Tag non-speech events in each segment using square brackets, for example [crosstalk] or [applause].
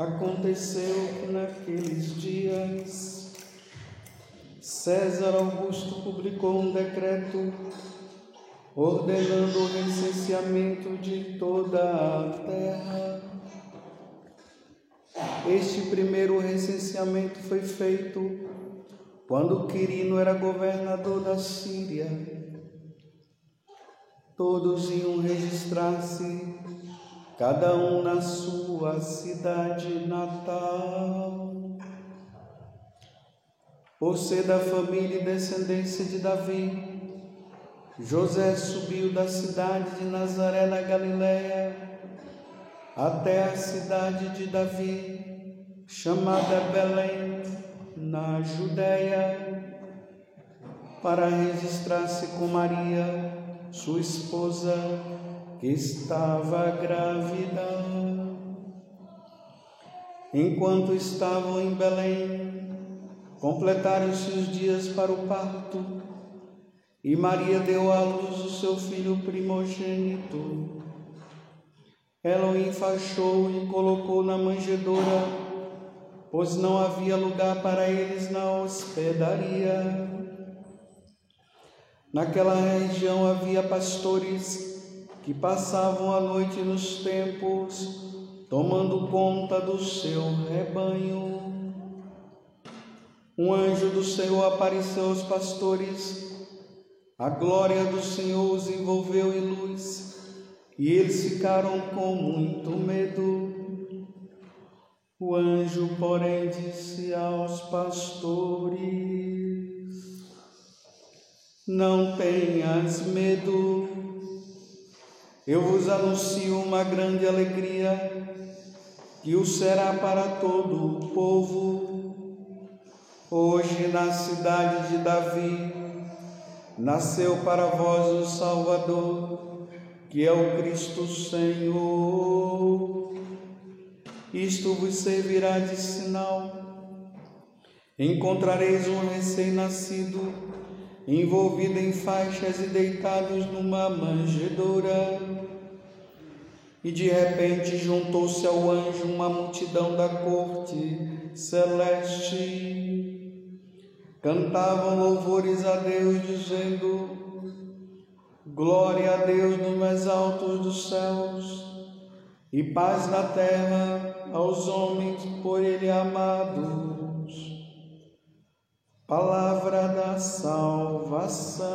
Aconteceu que naqueles dias César Augusto publicou um decreto ordenando o recenseamento de toda a terra. Este primeiro recenseamento foi feito quando Quirino era governador da Síria. Todos iam registrar-se cada um na sua cidade natal. Por ser da família e descendência de Davi, José subiu da cidade de Nazaré na Galiléia até a cidade de Davi, chamada Belém, na Judéia, para registrar-se com Maria, sua esposa, que estava grávida. Enquanto estavam em Belém, completaram-se os dias para o parto, e Maria deu à luz o seu filho primogênito. Ela o enfaixou e colocou na manjedoura, pois não havia lugar para eles na hospedaria. Naquela região havia pastores que passavam a noite nos tempos, tomando conta do seu rebanho. Um anjo do Senhor apareceu aos pastores, a glória do Senhor os envolveu em luz, e eles ficaram com muito medo. O anjo, porém, disse aos pastores: Não tenhas medo eu vos anuncio uma grande alegria que o será para todo o povo. Hoje, na cidade de Davi, nasceu para vós o Salvador, que é o Cristo Senhor. Isto vos servirá de sinal. Encontrareis um recém-nascido envolvido em faixas e deitados numa manjedoura. E de repente juntou-se ao anjo uma multidão da corte celeste. Cantavam louvores a Deus, dizendo: Glória a Deus nos mais altos dos céus, e paz na terra aos homens por Ele amados. Palavra da salvação.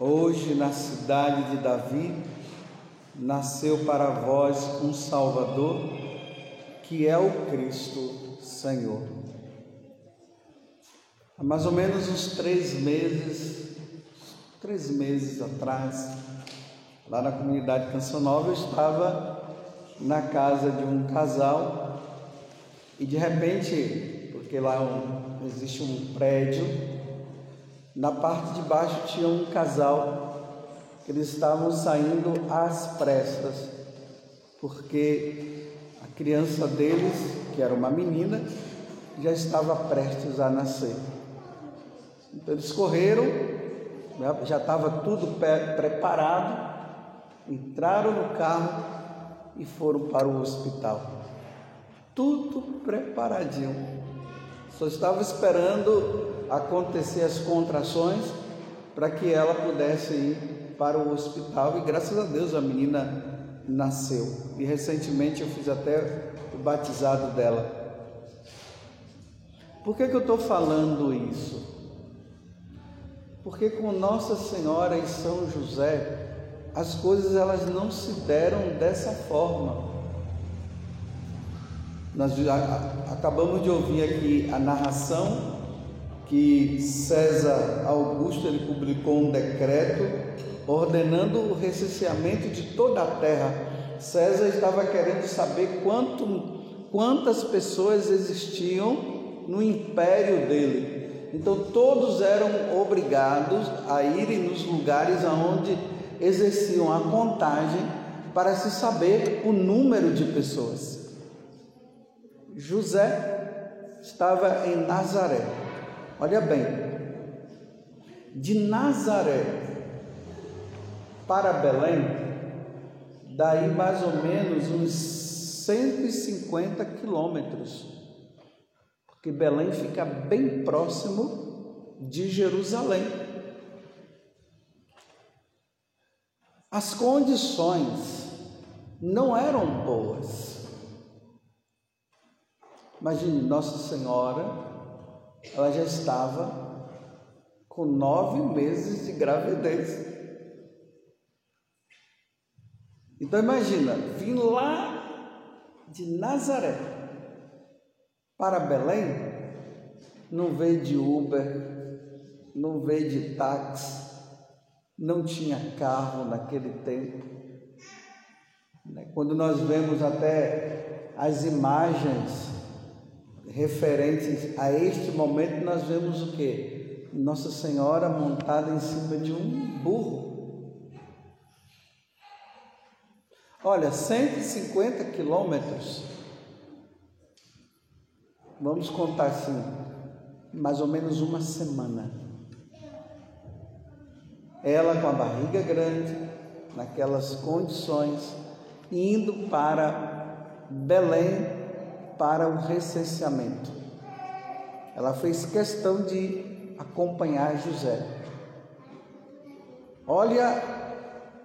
Hoje, na cidade de Davi, nasceu para vós um Salvador, que é o Cristo Senhor. Há mais ou menos uns três meses, três meses atrás, lá na comunidade Canção Nova, eu estava na casa de um casal e de repente, porque lá existe um prédio na parte de baixo tinha um casal que eles estavam saindo às pressas, porque a criança deles, que era uma menina, já estava prestes a nascer. Então eles correram, já estava tudo preparado, entraram no carro e foram para o hospital. Tudo preparadinho. Só estava esperando acontecer as contrações para que ela pudesse ir para o hospital e graças a Deus a menina nasceu. E recentemente eu fiz até o batizado dela. Por que, que eu estou falando isso? Porque com Nossa Senhora e São José, as coisas elas não se deram dessa forma. Nós acabamos de ouvir aqui a narração que César Augusto ele publicou um decreto ordenando o recenseamento de toda a terra. César estava querendo saber quanto, quantas pessoas existiam no império dele. Então todos eram obrigados a irem nos lugares aonde exerciam a contagem para se saber o número de pessoas. José estava em Nazaré. Olha bem, de Nazaré para Belém, daí mais ou menos uns 150 quilômetros, porque Belém fica bem próximo de Jerusalém. As condições não eram boas. Imagine Nossa Senhora ela já estava com nove meses de gravidez. Então imagina, vim lá de Nazaré para Belém, não veio de Uber, não veio de táxi, não tinha carro naquele tempo. Né? Quando nós vemos até as imagens referentes a este momento, nós vemos o que? Nossa Senhora montada em cima de um burro. Olha, 150 quilômetros. Vamos contar assim, mais ou menos uma semana. Ela com a barriga grande, naquelas condições, indo para Belém para o recenseamento. Ela fez questão de acompanhar José. Olha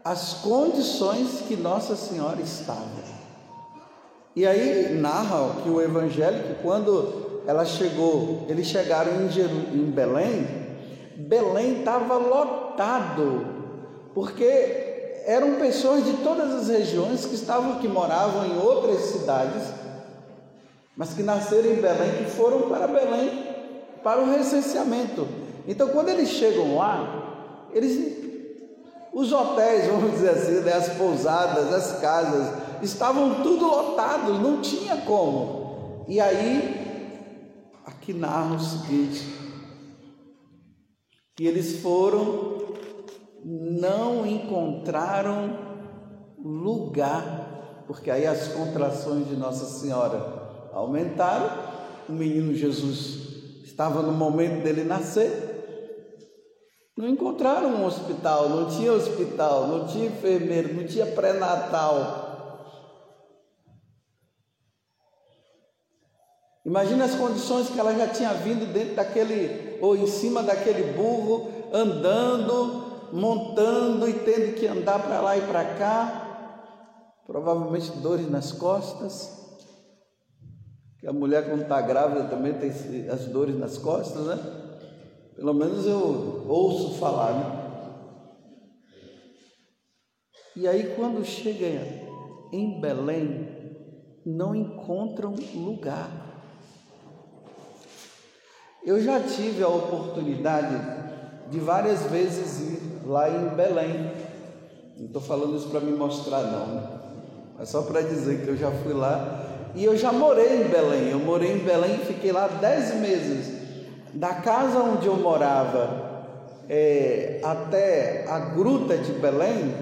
as condições que Nossa Senhora estava. E aí narra que o evangelho que quando ela chegou, eles chegaram em, Jeru, em Belém, Belém estava lotado, porque eram pessoas de todas as regiões que estavam que moravam em outras cidades mas que nasceram em Belém, que foram para Belém para o recenseamento. Então, quando eles chegam lá, eles, os hotéis, [laughs] vamos dizer assim, né, as pousadas, as casas, estavam tudo lotados, não tinha como. E aí, aqui narra o seguinte: que eles foram, não encontraram lugar, porque aí as contrações de Nossa Senhora aumentaram. O menino Jesus estava no momento dele nascer. Não encontraram um hospital, não tinha hospital, não tinha enfermeiro, não tinha pré-natal. Imagina as condições que ela já tinha vindo dentro daquele, ou em cima daquele burro, andando, montando e tendo que andar para lá e para cá. Provavelmente dores nas costas que a mulher quando está grávida também tem as dores nas costas, né? Pelo menos eu ouço falar, né? E aí quando chega em Belém, não encontram lugar. Eu já tive a oportunidade de várias vezes ir lá em Belém. Não estou falando isso para me mostrar, não? É só para dizer que eu já fui lá e eu já morei em Belém. Eu morei em Belém e fiquei lá dez meses. Da casa onde eu morava é, até a gruta de Belém,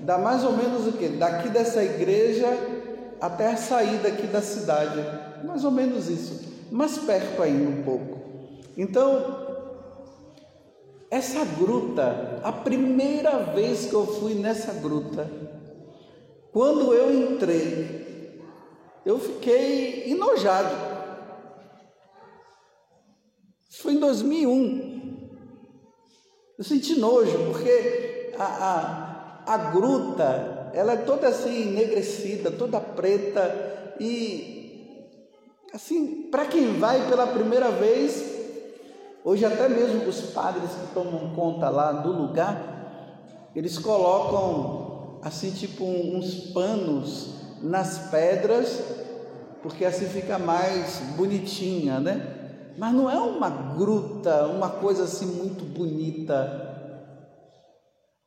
dá mais ou menos o que? Daqui dessa igreja até a saída aqui da cidade. Mais ou menos isso. Mais perto ainda um pouco. Então, essa gruta, a primeira vez que eu fui nessa gruta, quando eu entrei, eu fiquei enojado. Foi em 2001. Eu senti nojo, porque a, a, a gruta ela é toda assim enegrecida, toda preta e assim, para quem vai pela primeira vez, hoje até mesmo os padres que tomam conta lá do lugar, eles colocam assim tipo uns panos nas pedras, porque assim fica mais bonitinha, né? Mas não é uma gruta, uma coisa assim muito bonita.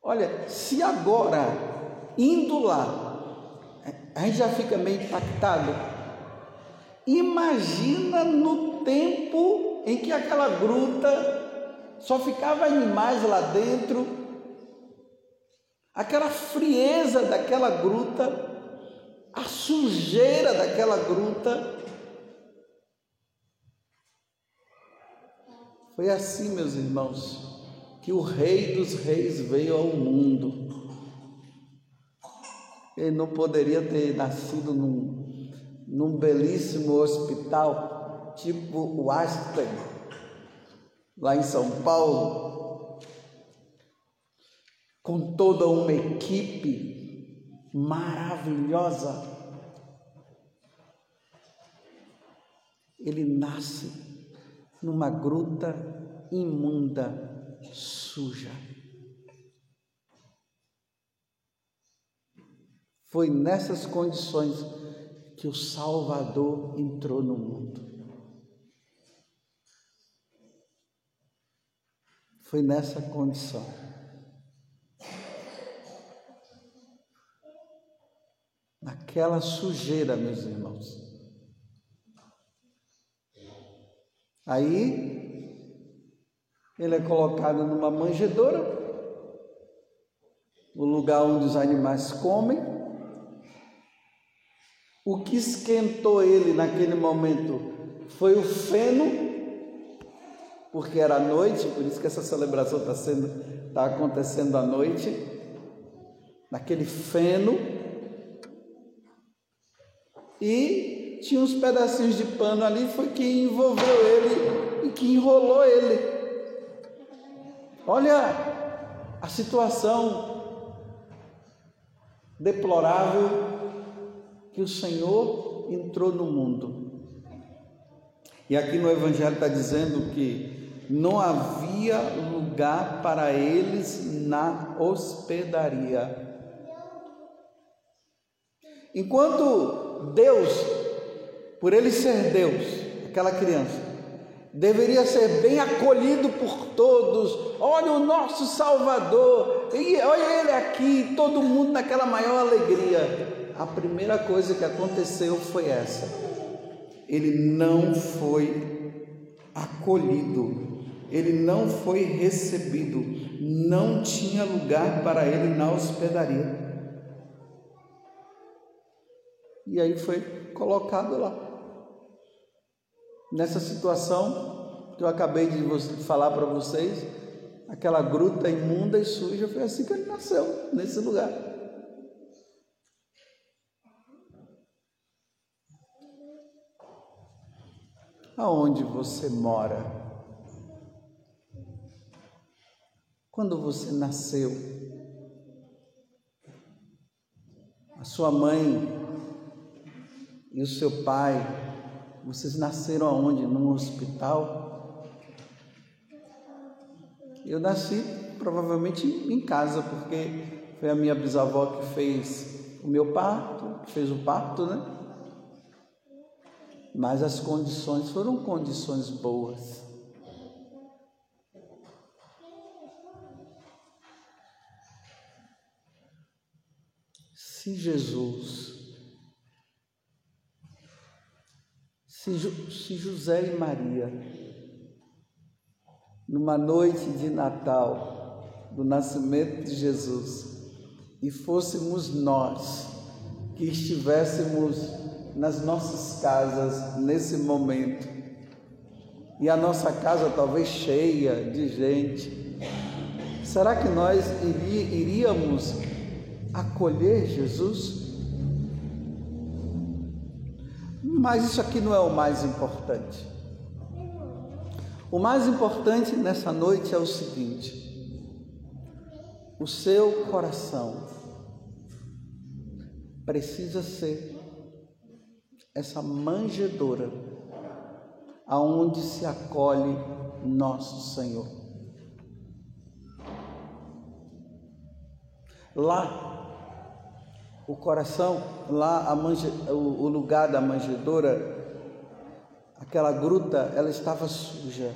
Olha, se agora, indo lá, a gente já fica meio impactado, imagina no tempo em que aquela gruta só ficava animais lá dentro, aquela frieza daquela gruta, a sujeira daquela gruta. Foi assim, meus irmãos, que o Rei dos Reis veio ao mundo. Ele não poderia ter nascido num, num belíssimo hospital, tipo o Aspen, lá em São Paulo, com toda uma equipe maravilhosa. Ele nasce numa gruta imunda suja. Foi nessas condições que o Salvador entrou no mundo. Foi nessa condição. Naquela sujeira, meus irmãos. Aí ele é colocado numa manjedoura, o lugar onde os animais comem. O que esquentou ele naquele momento foi o feno, porque era noite, por isso que essa celebração está está acontecendo à noite, naquele feno, e tinha uns pedacinhos de pano ali, foi que envolveu ele e que enrolou ele. Olha a situação deplorável que o Senhor entrou no mundo. E aqui no Evangelho está dizendo que não havia lugar para eles na hospedaria. Enquanto Deus, por ele ser Deus, aquela criança, deveria ser bem acolhido por todos. Olha o nosso Salvador, e olha ele aqui, todo mundo naquela maior alegria. A primeira coisa que aconteceu foi essa: ele não foi acolhido, ele não foi recebido, não tinha lugar para ele na hospedaria. E aí foi colocado lá nessa situação que eu acabei de falar para vocês, aquela gruta imunda e suja, foi assim que ele nasceu, nesse lugar. Aonde você mora? Quando você nasceu, a sua mãe e o seu pai vocês nasceram aonde? Num hospital? Eu nasci provavelmente em casa, porque foi a minha bisavó que fez o meu parto, fez o parto, né? Mas as condições foram condições boas. Se Jesus Se, se José e Maria, numa noite de Natal, do nascimento de Jesus, e fôssemos nós que estivéssemos nas nossas casas nesse momento, e a nossa casa talvez cheia de gente, será que nós iríamos acolher Jesus? Mas isso aqui não é o mais importante. O mais importante nessa noite é o seguinte: o seu coração precisa ser essa manjedoura aonde se acolhe nosso Senhor. Lá, o coração, lá a manje, o, o lugar da manjedoura, aquela gruta, ela estava suja.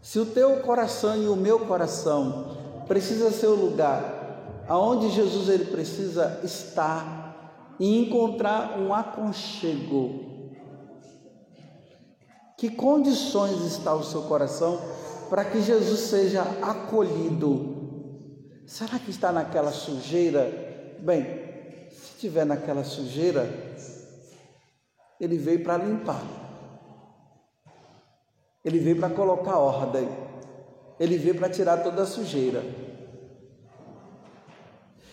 Se o teu coração e o meu coração precisa ser o lugar aonde Jesus ele precisa estar e encontrar um aconchego. Que condições está o seu coração para que Jesus seja acolhido? Será que está naquela sujeira? Bem, se estiver naquela sujeira, ele veio para limpar. Ele veio para colocar ordem. Ele veio para tirar toda a sujeira.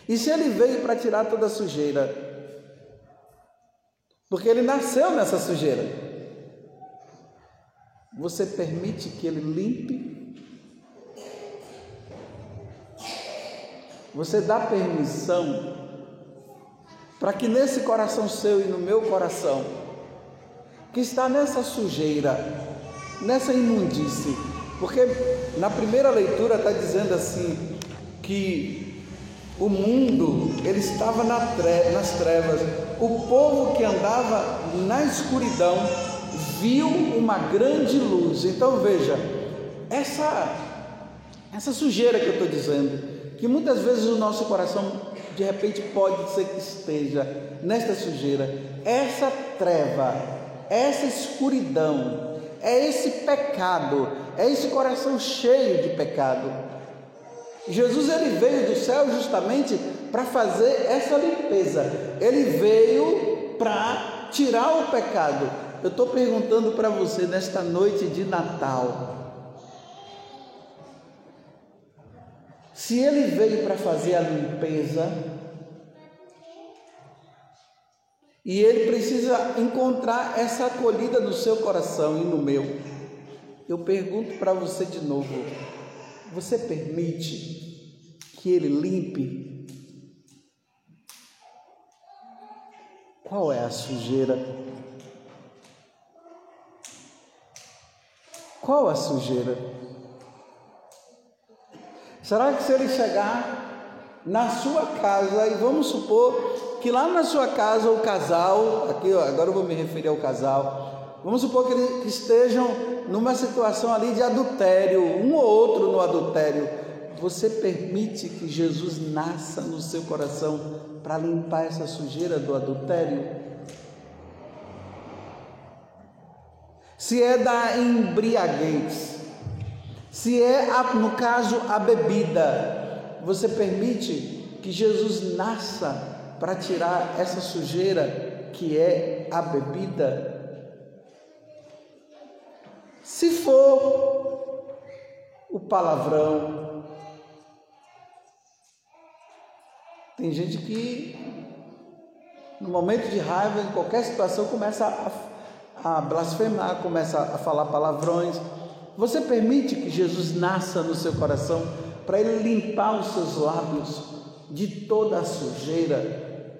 E se ele veio para tirar toda a sujeira, porque ele nasceu nessa sujeira, você permite que ele limpe? Você dá permissão para que nesse coração seu e no meu coração, que está nessa sujeira, nessa imundície. Porque na primeira leitura está dizendo assim que o mundo ele estava nas trevas. O povo que andava na escuridão viu uma grande luz. Então veja, essa essa sujeira que eu estou dizendo, que muitas vezes o nosso coração de repente pode ser que esteja nesta sujeira, essa treva, essa escuridão, é esse pecado, é esse coração cheio de pecado. Jesus ele veio do céu justamente para fazer essa limpeza. Ele veio para tirar o pecado. Eu estou perguntando para você nesta noite de Natal. Se ele veio para fazer a limpeza, E ele precisa encontrar essa acolhida no seu coração e no meu. Eu pergunto para você de novo: você permite que ele limpe? Qual é a sujeira? Qual a sujeira? Será que se ele chegar na sua casa e vamos supor que lá na sua casa o casal, aqui ó, agora eu vou me referir ao casal, vamos supor que eles estejam numa situação ali de adultério, um ou outro no adultério. Você permite que Jesus nasça no seu coração para limpar essa sujeira do adultério? Se é da embriaguez, se é, no caso, a bebida, você permite que Jesus nasça para tirar essa sujeira que é a bebida. Se for o palavrão, tem gente que no momento de raiva, em qualquer situação, começa a, a blasfemar, começa a falar palavrões. Você permite que Jesus nasça no seu coração para ele limpar os seus lábios de toda a sujeira?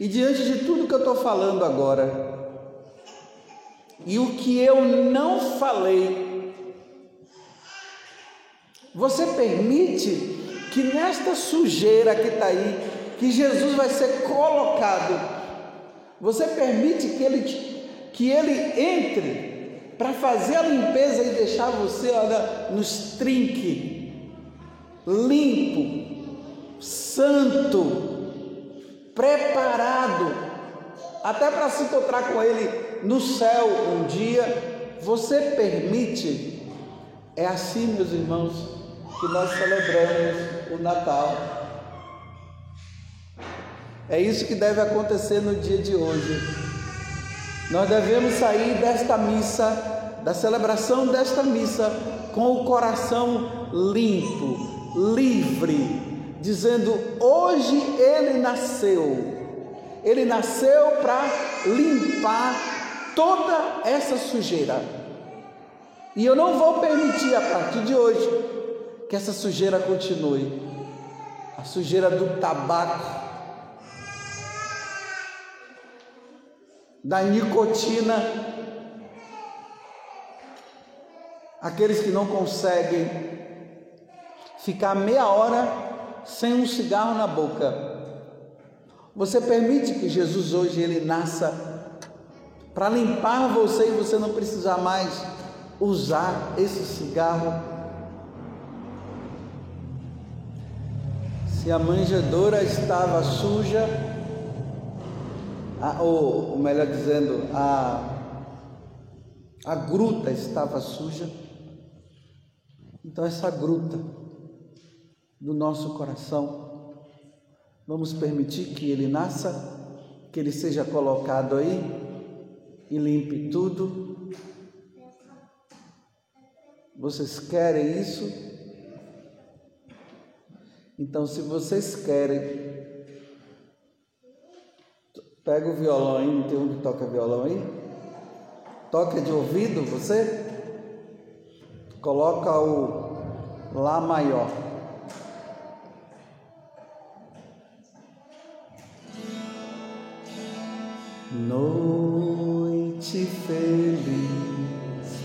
E diante de tudo que eu estou falando agora, e o que eu não falei, você permite que nesta sujeira que está aí, que Jesus vai ser colocado, você permite que ele, que ele entre para fazer a limpeza e deixar você, olha, nos trinque, limpo, santo, preparado até para se encontrar com Ele no céu um dia. Você permite? É assim, meus irmãos, que nós celebramos o Natal. É isso que deve acontecer no dia de hoje. Nós devemos sair desta missa, da celebração desta missa, com o coração limpo, livre, dizendo: Hoje ele nasceu. Ele nasceu para limpar toda essa sujeira. E eu não vou permitir a partir de hoje que essa sujeira continue. A sujeira do tabaco, da nicotina, aqueles que não conseguem ficar meia hora sem um cigarro na boca. Você permite que Jesus hoje ele nasça para limpar você e você não precisar mais usar esse cigarro? Se a manjedoura estava suja, a, ou, melhor dizendo, a, a gruta estava suja, então essa gruta do nosso coração, vamos permitir que ele nasça, que ele seja colocado aí e limpe tudo. Vocês querem isso? Então, se vocês querem, pega o violão aí, não tem um que toca violão aí? Toca de ouvido você? Coloca o Lá maior. Noite feliz.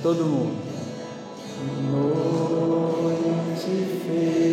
Todo mundo. Noite feliz.